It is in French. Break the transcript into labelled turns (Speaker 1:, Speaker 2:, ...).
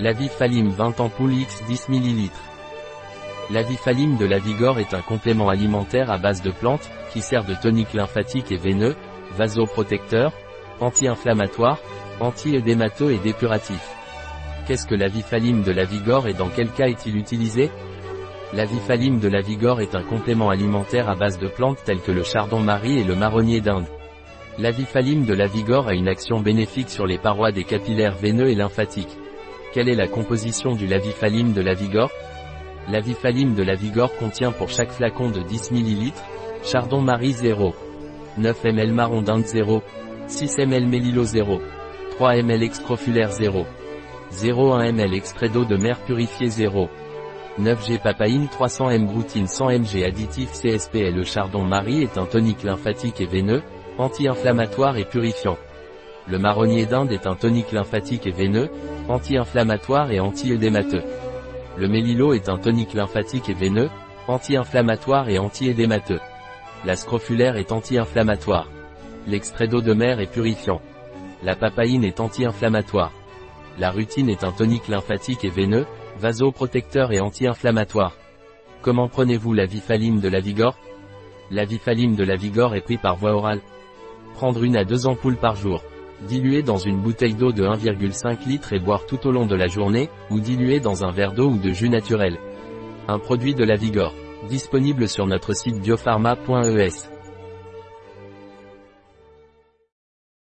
Speaker 1: Lavifalim 20 ampoules X 10 ml. Lavifalim de Lavigor est un complément alimentaire à base de plantes, qui sert de tonique lymphatique et veineux, vasoprotecteur, anti-inflammatoire, anti-édémateux et dépuratif. Qu'est-ce que Lavifalim de Lavigor et dans quel cas est-il utilisé? Lavifalim de Lavigor est un complément alimentaire à base de plantes telles que le chardon-marie et le marronnier d'Inde. L'avifalim de Lavigor a une action bénéfique sur les parois des capillaires veineux et lymphatiques. Quelle est la composition du Lavifalim de Lavigor L'avifalim de Lavigor contient pour chaque flacon de 10 ml, chardon-marie 0, 9 ml marron d'Inde 0, 6 ml mélilo 0, 3 ml excrofulaire 0, 0,1 ml extrait d'eau de mer purifié 0, 9G papaïne 300 m broutine 100 mg additif CSP et le chardon-marie est un tonique lymphatique et veineux, anti-inflammatoire et purifiant. Le marronnier d'Inde est un tonique lymphatique et veineux, anti-inflammatoire et anti-édémateux. Le mélilo est un tonique lymphatique et veineux, anti-inflammatoire et anti-édémateux. La scrofulaire est anti-inflammatoire. L'extrait d'eau de mer est purifiant. La papaïne est anti-inflammatoire. La rutine est un tonique lymphatique et veineux, vasoprotecteur et anti-inflammatoire. Comment prenez-vous la vifaline de la Vigor? La vifaline de la Vigor est pris par voie orale. Prendre une à deux ampoules par jour. Diluer dans une bouteille d'eau de 1,5 litre et boire tout au long de la journée, ou diluer dans un verre d'eau ou de jus naturel. Un produit de la Vigor. Disponible sur notre site biopharma.es.